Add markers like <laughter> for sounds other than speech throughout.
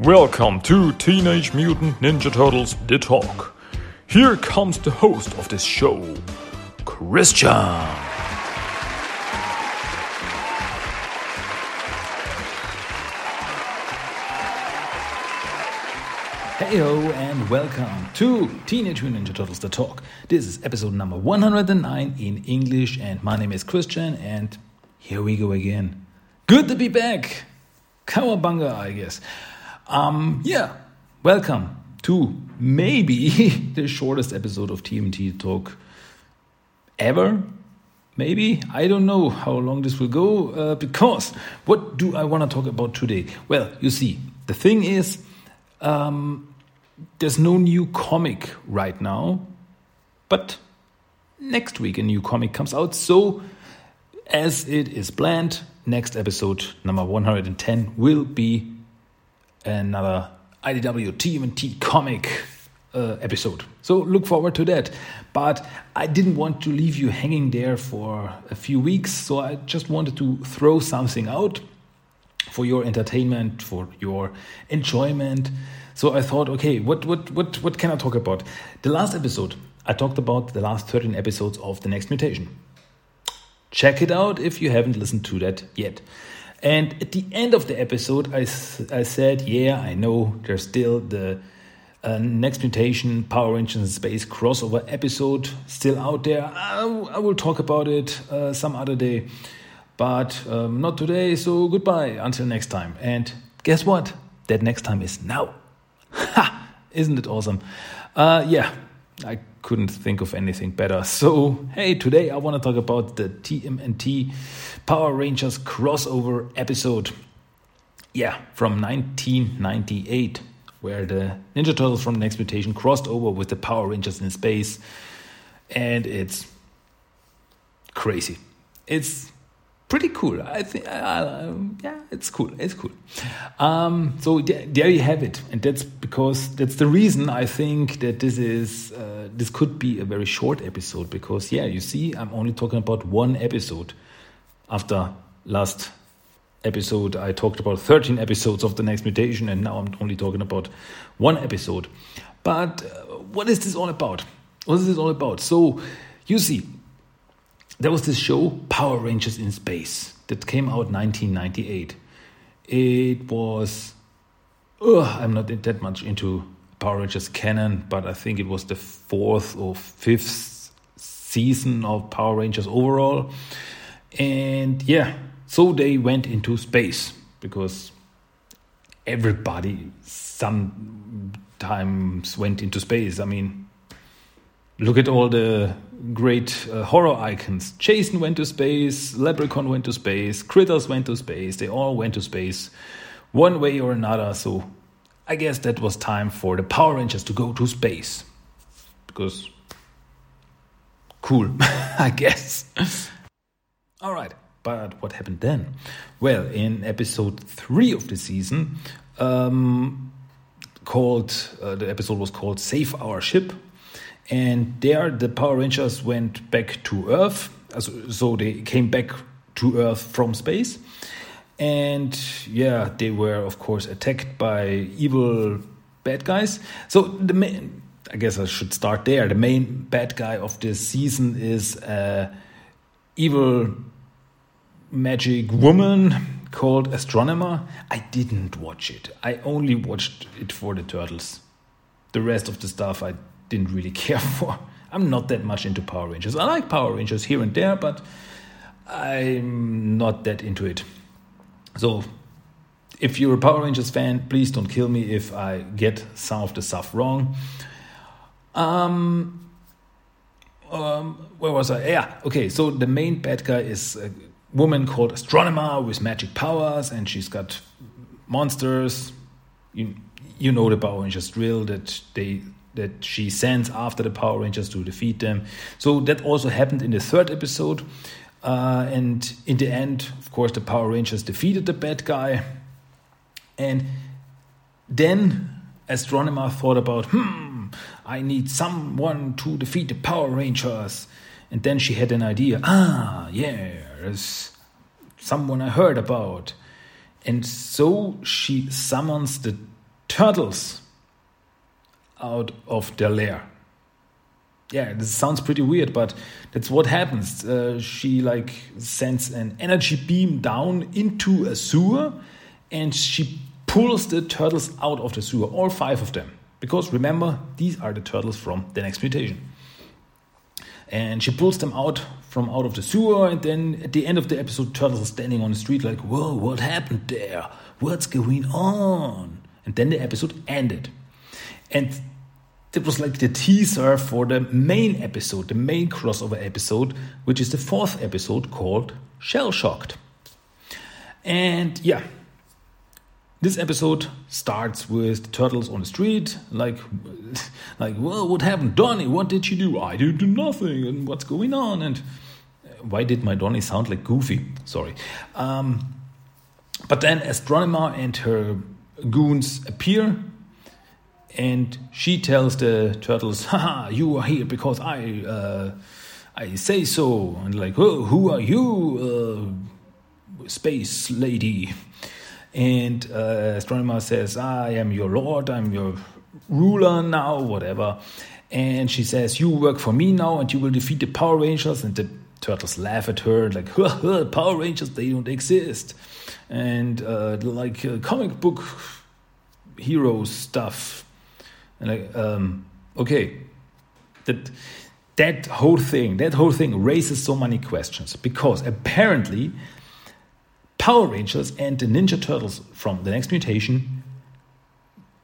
Welcome to Teenage Mutant Ninja Turtles The Talk. Here comes the host of this show, Christian. Heyo and welcome to Teenage Mutant Ninja Turtles The Talk. This is episode number 109 in English and my name is Christian and here we go again. Good to be back. Cowabunga, I guess. Um, yeah, welcome to maybe <laughs> the shortest episode of TMT Talk ever. Maybe I don't know how long this will go uh, because what do I want to talk about today? Well, you see, the thing is, um, there's no new comic right now, but next week a new comic comes out. So, as it is planned, next episode, number 110, will be another IDW TMNT comic uh, episode. So look forward to that. But I didn't want to leave you hanging there for a few weeks, so I just wanted to throw something out for your entertainment, for your enjoyment. So I thought, okay, what what what what can I talk about? The last episode, I talked about the last 13 episodes of The Next Mutation. Check it out if you haven't listened to that yet. And at the end of the episode, I, I said, yeah, I know there's still the uh, Next Mutation Power Rangers Space crossover episode still out there. I, I will talk about it uh, some other day, but um, not today. So goodbye until next time. And guess what? That next time is now. <laughs> Ha! Isn't it awesome? Uh, yeah, I couldn't think of anything better. <laughs> So, hey, today I want to talk about the TMNT Power Rangers crossover episode. Yeah, from 1998, where the Ninja Turtles from Next Mutation crossed over with the Power Rangers in space. And it's crazy. It's pretty cool. I think, uh, yeah, it's cool. It's cool. Um, so there you have it, and that's because that's the reason I think that this is uh, this could be a very short episode because yeah, you see, I'm only talking about one episode. After last episode, I talked about 13 episodes of the next mutation, and now I'm only talking about one episode. But uh, what is this all about? What is this all about? So you see, there was this show Power Rangers in Space that came out 1998. It was ugh, I'm not that much into Power Rangers canon, but I think it was the fourth or fifth season of Power Rangers overall. And yeah, so they went into space because everybody sometimes went into space. I mean, look at all the great uh, horror icons. Jason went to space, Leprechaun went to space, Critters went to space. They all went to space one way or another. So I guess that was time for the Power Rangers to go to space. Because cool, <laughs> I guess. all right, but what happened then? Well, in episode three of the season, um, called uh, the episode was called "Save Our Ship." And there, the Power Rangers went back to Earth. So they came back to Earth from space. And yeah, they were, of course, attacked by evil bad guys. So the main, I guess I should start there. The main bad guy of this season is a evil magic woman called Astronema. I didn't watch it. I only watched it for the turtles. The rest of the stuff I didn't really <laughs> care for. I'm not that much into Power Rangers. I like Power Rangers here and there, but I'm not that into it. So, if you're a Power Rangers fan, please don't kill me if I get some of the stuff wrong. Um, um, where was I? Yeah, okay. So the main bad guy is a woman called Astronema with magic powers, and she's got monsters. You you know the Power Rangers drill that they that she sends after the Power Rangers to defeat them. So that also happened in the third episode. Uh, and in the end, of course, the Power Rangers defeated the bad guy. And then Astronema thought about, hmm, I need someone to defeat the Power Rangers. And then she had an idea. Ah, yeah, there's someone I heard about. And so she summons the turtles out of their lair. Yeah, this sounds pretty weird, but that's what happens. Uh, she like sends an energy beam down into a sewer, and she pulls the turtles out of the sewer, all five of them. Because remember, these are the turtles from the next mutation. And she pulls them out from out of the sewer, and then at the end of the episode, turtles are standing on the street like, "Whoa, what happened there? What's going on?" And then the episode ended, and that was like the teaser for the main episode, the main crossover episode, which is the fourth episode called Shell Shocked. And yeah, this episode starts with the turtles on the street, like, <laughs> like, well, what happened, Donnie? What did you do? I did do nothing, and what's going on? And uh, why did my Donnie sound like Goofy? Sorry. Um, but then Astronema and her goons appear, and she tells the turtles, "Haha, you are here because I, uh, I say so." And like, "Oh, who are you, uh, space lady?" And uh, Astronema says, I am your lord, I'm your ruler now, whatever. And she says, You work for me now and you will defeat the Power Rangers. And the turtles laugh at her, like, Power Rangers, they don't exist. And uh, like uh, comic book hero stuff. And like, um, okay, that that whole thing, that whole thing raises so many questions because apparently Power Rangers and the Ninja Turtles from the next mutation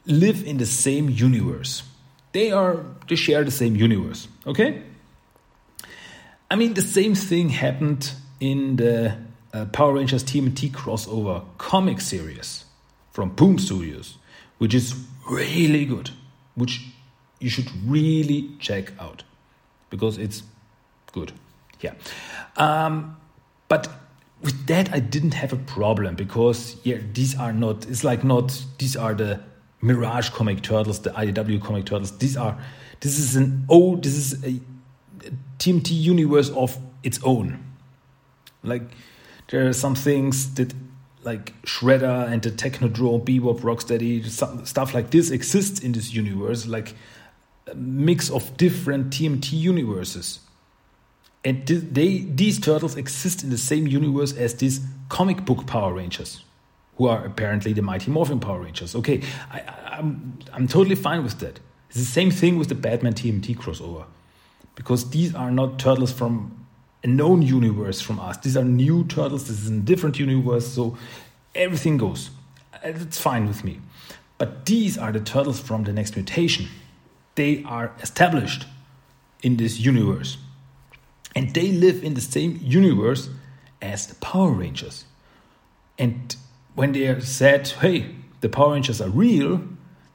live in the same universe. They are they share the same universe, okay? I mean the same thing happened in the uh, Power Rangers TMNT crossover comic series from Boom Studios, which is really good, which you should really check out because it's good. Yeah. Um, but with that I didn't have a problem because yeah, these are not. It's like not. These are the Mirage comic turtles, the IDW comic turtles. These are. This is an old. This is a TMT universe of its own. Like there are some things that like Shredder and the Technodrome, Bebop, Rocksteady, stuff like this exists in this universe, like a mix of different TMT universes and they these turtles exist in the same universe as these comic book Power Rangers, who are apparently the Mighty Morphin Power Rangers. Okay, I, I'm I'm totally fine with that. It's the same thing with the Batman TMT crossover, because these are not turtles from a known universe from us. These are new turtles. This is a different universe, so everything goes. Uh, it's fine with me. But these are the turtles from the next mutation. They are established in this universe and they live in the same universe as the Power Rangers. And when they are said, hey, the Power Rangers are real,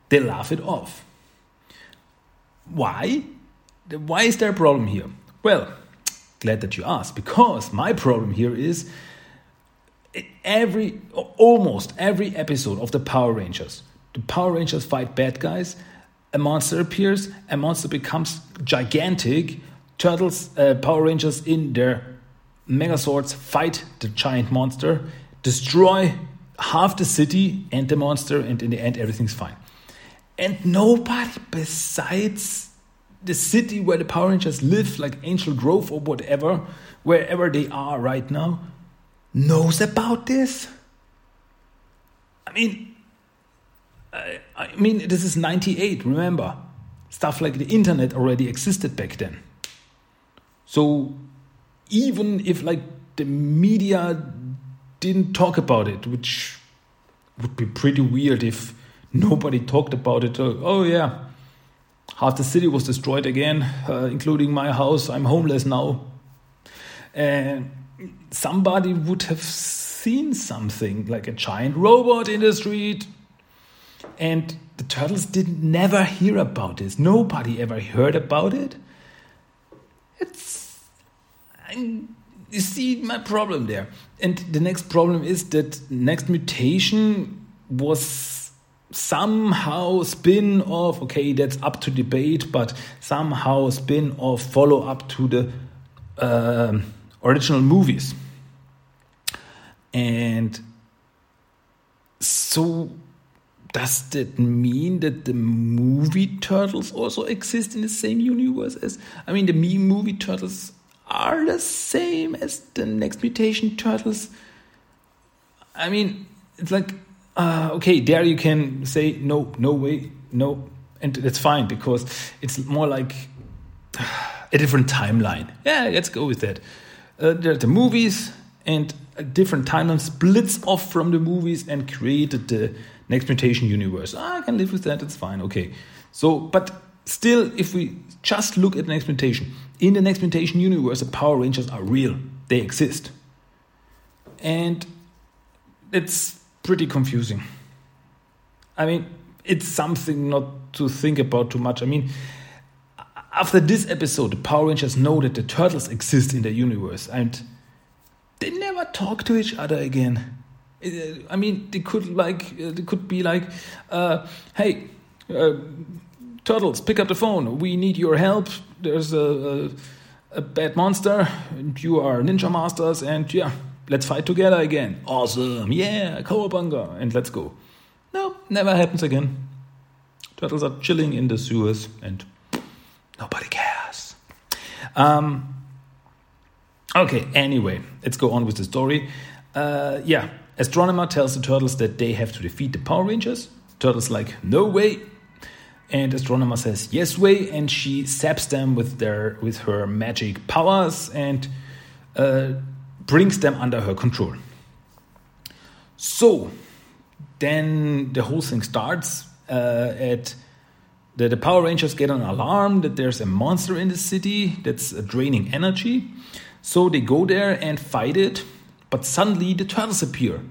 they laugh it off. Why? Why is there a problem here? Well, glad that you asked, because my problem here is every, almost every episode of the Power Rangers, the Power Rangers fight bad guys, a monster appears, a monster becomes gigantic, Turtles, uh, Power Rangers in their Megazords fight the giant monster, destroy half the city and the monster, and in the end, everything's fine. And nobody besides the city where the Power Rangers live, like Angel Grove or whatever, wherever they are right now, knows about this. I mean, I, I mean, this is 98, remember? Stuff like the internet already existed back then. So even if like the media didn't talk about it, which would be pretty weird if nobody talked about it. Uh, oh yeah, half the city was destroyed again, uh, including my house. I'm homeless now. And somebody would have seen something like a giant robot in the street. And the turtles didn't never hear about this. Nobody ever heard about it. It's you see my problem there. And the next problem is that next mutation was somehow spin off. Okay, that's up to debate, but somehow spin off, follow up to the uh, original movies. And so does that mean that the movie turtles also exist in the same universe as I mean the movie turtles are the same as the next mutation turtles? I mean, it's like uh, okay, there you can say no, no way, no, and that's fine because it's more like a different timeline. Yeah, let's go with that. Uh, there are the movies and a different timeline splits off from the movies and created the next mutation universe. Ah, I can live with that. It's fine. Okay. So, but still, if we just look at next mutation, in the next mutation universe, the Power Rangers are real. They exist, and it's pretty confusing. I mean, it's something not to think about too much. I mean, after this episode, the Power Rangers know that the turtles exist in the universe and they never talk to each other again. I mean, they could like, they could be like, uh, "Hey, uh, turtles, pick up the phone. We need your help. There's a, a, a bad monster, and you are ninja masters, and yeah, let's fight together again. Awesome, yeah, cowabunga, and let's go." No, never happens again. Turtles are chilling in the sewers, and nobody cares. Um, Okay, anyway, let's go on with the story. Uh, yeah, Astronema tells the turtles that they have to defeat the Power Rangers. Turtles like, no way. And Astronema says, yes way, and she saps them with their with her magic powers and uh, brings them under her control. So, then the whole thing starts uh, at the, the Power Rangers get an alarm that there's a monster in the city that's draining energy. So they go there and fight it, but suddenly the turtles appear.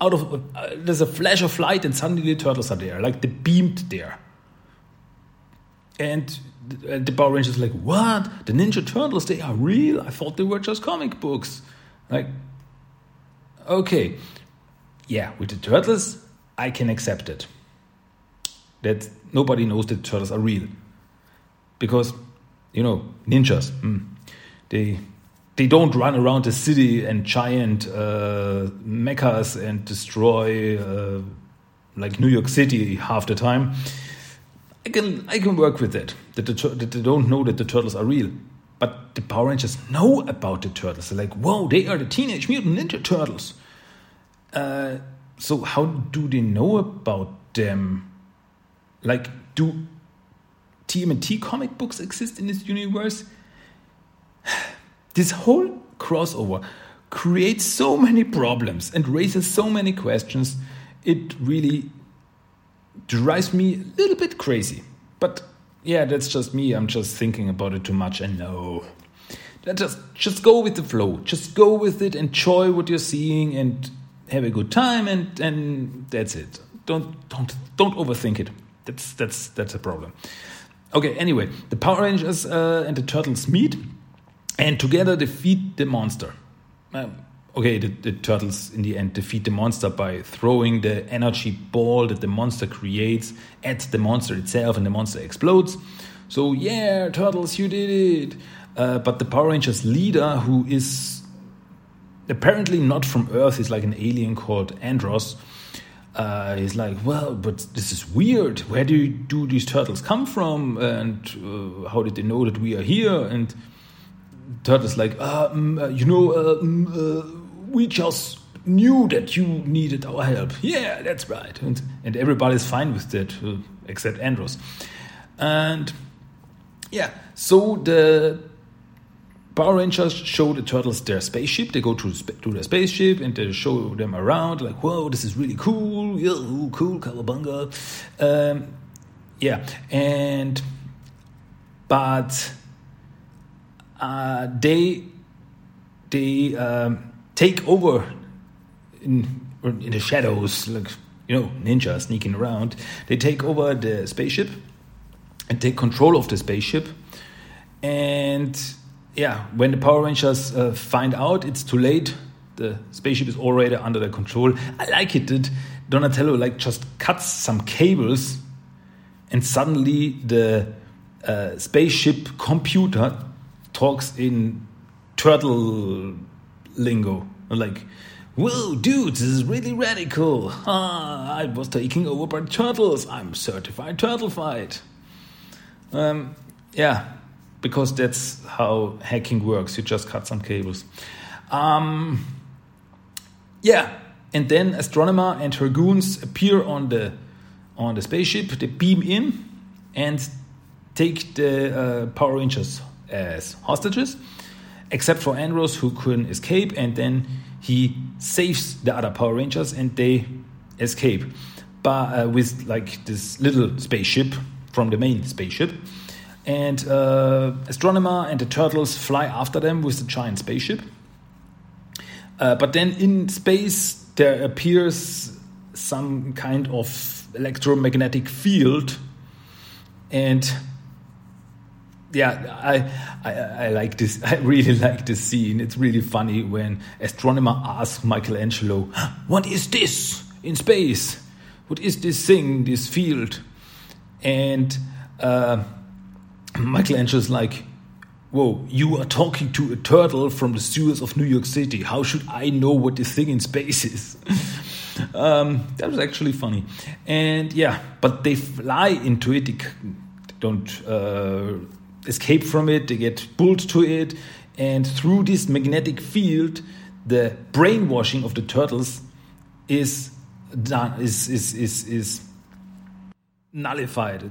Out of uh, there's a flash of light, and suddenly the turtles are there, like they beamed there. And the, uh, the Power Rangers like, what? The Ninja Turtles? They are real? I thought they were just comic books. Like, okay, yeah, with the turtles, I can accept it. That nobody knows that turtles are real, because you know ninjas. Mm, they they don't run around the city and giant uh, mechas and destroy uh, like New York City half the time. I can I can work with that. That, the, that they don't know that the turtles are real, but the Power Rangers know about the turtles. They're like, whoa, they are the Teenage Mutant Ninja Turtles. Uh, so how do they know about them? Like, do TMNT comic books exist in this universe? <sighs> This whole crossover creates so many problems and raises so many questions. It really drives me a little bit crazy. But yeah, that's just me. I'm just thinking about it too much. And no, just just go with the flow. Just go with it. Enjoy what you're seeing and have a good time. And and that's it. Don't don't don't overthink it. That's that's that's a problem. Okay. Anyway, the Power Rangers uh, and the Turtles meet and together defeat the monster. Um, okay, the, the, turtles in the end defeat the monster by throwing the energy ball that the monster creates at the monster itself, and the monster explodes. So, yeah, turtles, you did it. Uh, but the Power Rangers leader, who is apparently not from Earth, is like an alien called Andros. Uh, he's like, well, but this is weird. Where do, do these turtles come from? And uh, how did they know that we are here? And Turtles like, uh, um, uh, you know, uh, um, uh, we just knew that you needed our help. Yeah, that's right. And, and everybody's fine with that, uh, except Andros. And yeah, so the Power Rangers show the turtles their spaceship. They go to, to their spaceship and they show them around, like, whoa, this is really cool. Yeah, cool, Cowabunga. Um, yeah, and but uh, they they um, take over in in the shadows, like you know, ninja sneaking around. They take over the spaceship and take control of the spaceship. And yeah, when the Power Rangers uh, find out it's too late, the spaceship is already under their control. I like it that Donatello like just cuts some cables, and suddenly the uh, spaceship computer talks in turtle lingo, like Whoa, dude, this is really radical. Ah, I was taken over by turtles. I'm certified turtle fight. Um, yeah, because that's how hacking works. You just cut some cables. Um, yeah, and then Astronema and her goons appear on the on the spaceship. They beam in and take the uh, Power Rangers as hostages, except for Andros, who couldn't escape, and then he saves the other Power Rangers and they escape. But uh, with like this little spaceship from the main spaceship. And uh, Astronema and the turtles fly after them with the giant spaceship. Uh, but then in space, there appears some kind of electromagnetic field. And yeah, I, I, I like this. <laughs> I really like this scene. It's really funny when Astronema asks Michelangelo, "What is this in space? What is this thing? This field?" And uh, Michelangelo's like, "Whoa, you are talking to a turtle from the sewers of New York City. How should I know what this thing in space is?" <laughs> um, that was actually funny. And yeah, but they fly into it. They don't. Uh, escape from it, they get pulled to it, and through this magnetic field, the brainwashing of the turtles is done is is is, is nullified.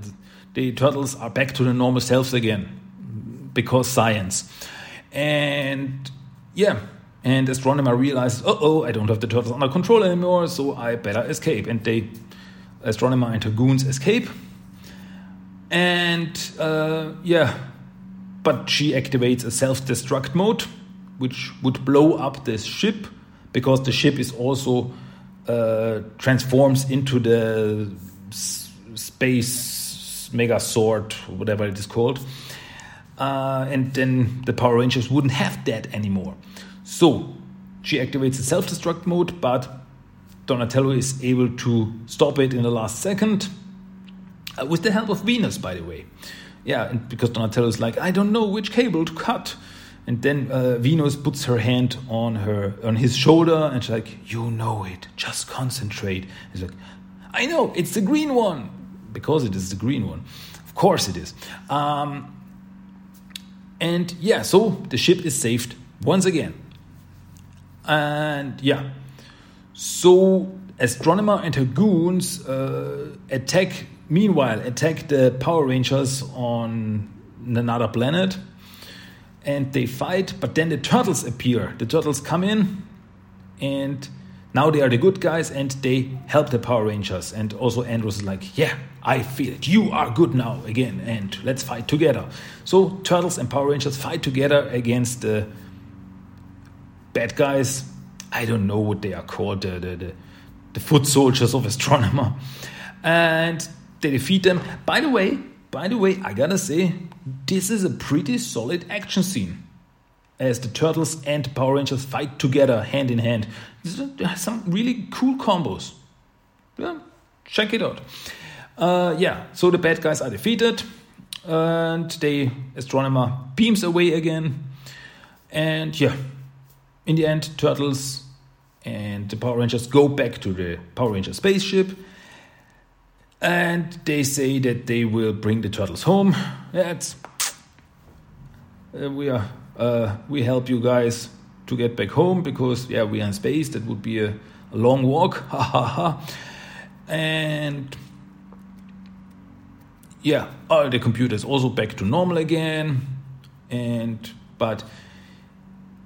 The turtles are back to their normal selves again because science. And yeah, and Astronema realizes, uh oh, I don't have the turtles under control anymore, so I better escape. And they, Astronema and her goons escape and uh, yeah, but she activates a self destruct mode, which would blow up this ship because the ship is also uh, transforms into the space Megazord, whatever it is called. Uh, and then the Power Rangers wouldn't have that anymore. So she activates the self destruct mode, but Donatello is able to stop it in the last second with the help of Venus, by the way. Yeah, because Donatello is like, I don't know which cable to cut. And then uh, Venus puts her hand on her on his shoulder and she's like, You know it, just concentrate. He's like, I know, it's the green one. Because it is the green one. Of course it is. Um, and yeah, so the ship is saved once again. And yeah, so Astronema and her goons uh, attack meanwhile attack the Power Rangers on another planet and they fight, but then the turtles appear. The turtles come in and now they are the good guys and they help the Power Rangers. And also Andros is like, Yeah, I feel it. You are good now again and let's fight together. So Turtles and Power Rangers fight together against the bad guys. I don't know what they are called, the, the, the, the foot soldiers of Astronema. And they defeat them. By the way, by the way, I gotta say, this is a pretty solid action scene. As the Turtles and Power Rangers fight together hand in hand. Some really cool combos. Yeah, check it out. Uh, yeah, so the bad guys are defeated, and the Astronema beams away again. And yeah, in the end, Turtles and the Power Rangers go back to the Power Ranger spaceship and they say that they will bring the turtles home. That's uh, we are uh, we help you guys to get back home because yeah we are in space. That would be a, a long walk. <laughs> Ha ha ha. And yeah, all the computers also back to normal again. And but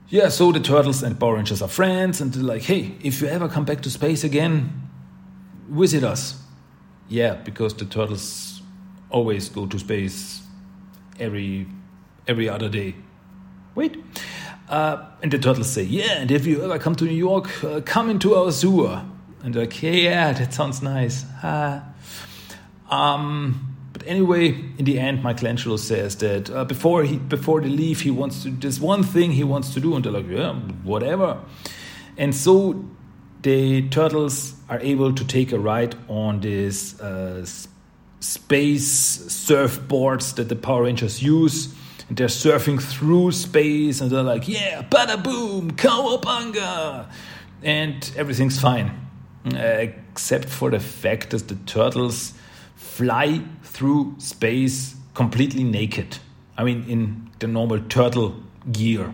yeah, so the turtles and Power Rangers are friends, and they're like, hey, if you ever come back to space again, visit us yeah, because the turtles always go to space every every other day. Wait. Uh, and the turtles say, yeah, and if you ever come to New York, uh, come into our sewer. And they're like, yeah, that sounds nice. Uh, um, but anyway, in the end, Michelangelo says that uh, before he before they leave, he wants to. There's one thing he wants to do, and they're like, yeah, whatever. And so the turtles are able to take a ride on these uh, space surfboards that the Power Rangers use. And they're surfing through space and they're like, yeah, bada boom, cowabunga. and everything's fine, except for the fact that the turtles fly through space completely naked. I mean, in the normal turtle gear.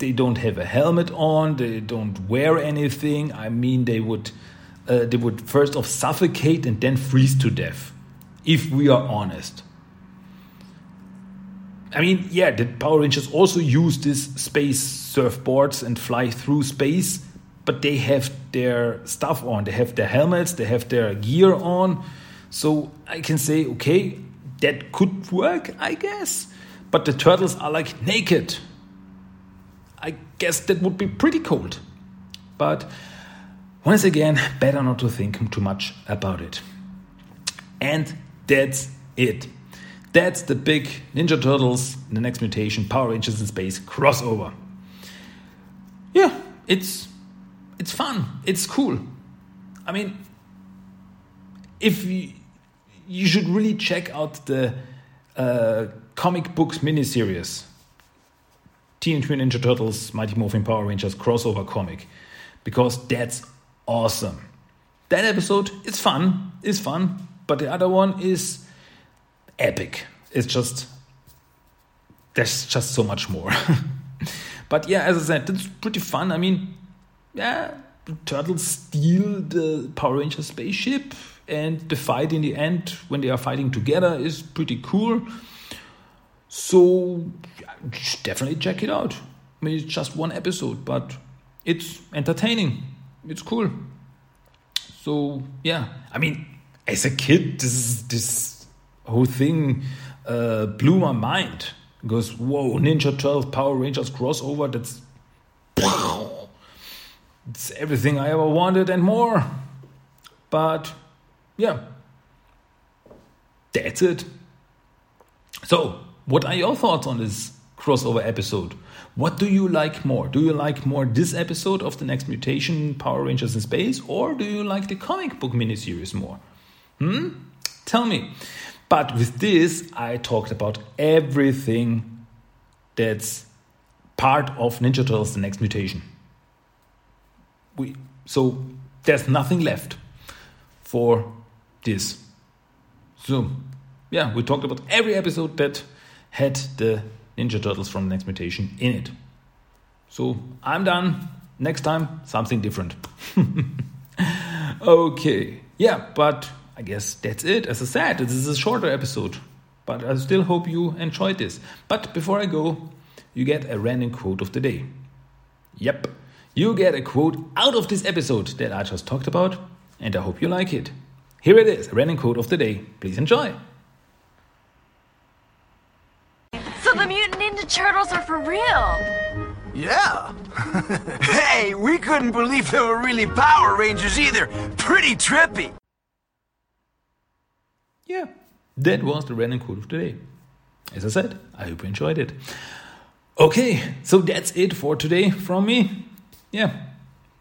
They don't have a helmet on. They don't wear anything. I mean, they would uh, they would first off suffocate and then freeze to death, if we are honest. I mean, yeah, the Power Rangers also use these space surfboards and fly through space, but they have their stuff on. They have their helmets, they have their gear on. So I can say, okay, that could work, I guess. But the turtles are like naked. I guess that would be pretty cold. But once again, better not to think too much about it. And that's it. That's the big Ninja Turtles, the next mutation, Power Rangers in Space crossover. Yeah, it's it's fun. It's cool. I mean, if you, you should really check out the uh, comic books miniseries, Teenage Mutant Ninja Turtles, Mighty Morphin Power Rangers crossover comic, because that's awesome. That episode is fun, is fun, but the other one is epic. It's just there's just so much more. <laughs> but yeah, as I said, it's pretty fun. I mean, yeah, turtles steal the Power Ranger spaceship, and the fight in the end, when they are fighting together, is pretty cool. So definitely check it out. I mean, it's just one episode, but it's entertaining. It's cool. So yeah, I mean, as a kid, this is this whole thing uh, blew my mind. Because whoa, Ninja Turtles, Power Rangers crossover. That's it's everything I ever wanted and more. But yeah, that's it. So, what are your thoughts on this crossover episode? What do you like more? Do you like more this episode of the next mutation, Power Rangers in Space, or do you like the comic book miniseries more? Hmm? Tell me. But with this, I talked about everything that's part of Ninja Turtles The Next Mutation. We, so there's nothing left for this. So, yeah, we talked about every episode that had the Ninja Turtles from the Next Mutation in it. So I'm done. Next time, something different. <laughs> okay, yeah, but I guess that's it. As I said, this is a shorter episode, but I still hope you enjoyed this. But before I go, you get a random quote of the day. Yep, you get a quote out of this episode that I just talked about, and I hope you like it. Here it is, a random quote of the day. Please enjoy. So the Mutant Ninja Turtles are for real. Yeah. <laughs> hey, we couldn't believe they were really Power Rangers either. Pretty trippy. yeah, that was the random quote of the day. As I said, I hope you enjoyed it. Okay, so that's it for today from me. Yeah,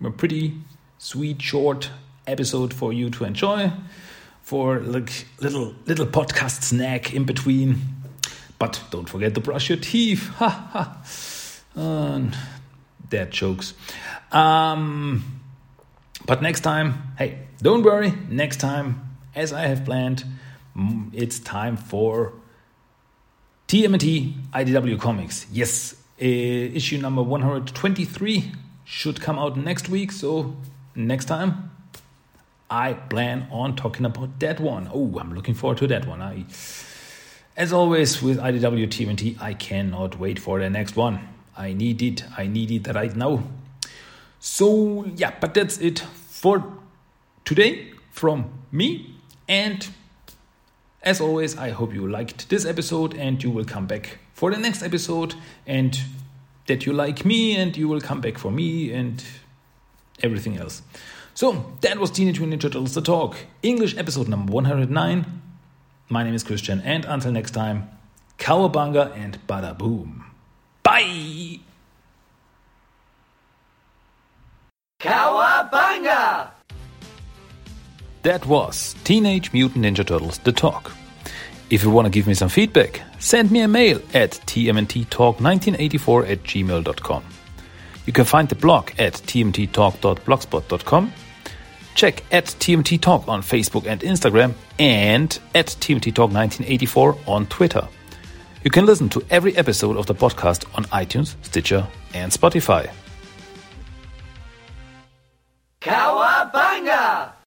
a pretty sweet, short episode for you to enjoy, for like little little podcast snack in between. But don't forget to brush your teeth. Ha ha. Dad jokes. Um, but next time, hey, don't worry. Next time, as I have planned, it's time for TMT IDW Comics. Yes, uh, issue number 123 should come out next week. So, next time, I plan on talking about that one. Oh, I'm looking forward to that one. I, as always, with IDW TMNT, I cannot wait for the next one. I need it. I need it right now. So, yeah, but that's it for today from me. And as always, I hope you liked this episode and you will come back for the next episode and that you like me and you will come back for me and everything else. So, that was Teenage Mutant Ninja Turtles The Talk, English episode number 109. My name is Christian and until next time, Cowabunga and Bada Boom. Bye! Cowabunga! That was Teenage Mutant Ninja Turtles The Talk. If you want to give me some feedback, send me a mail at tmnttalk1984 at gmail.com. You can find the blog at tmttalk.blogspot.com. Check at TMT Talk on Facebook and Instagram and at TMT Talk 1984 on Twitter. You can listen to every episode of the podcast on iTunes, Stitcher, and Spotify. Cowabunga!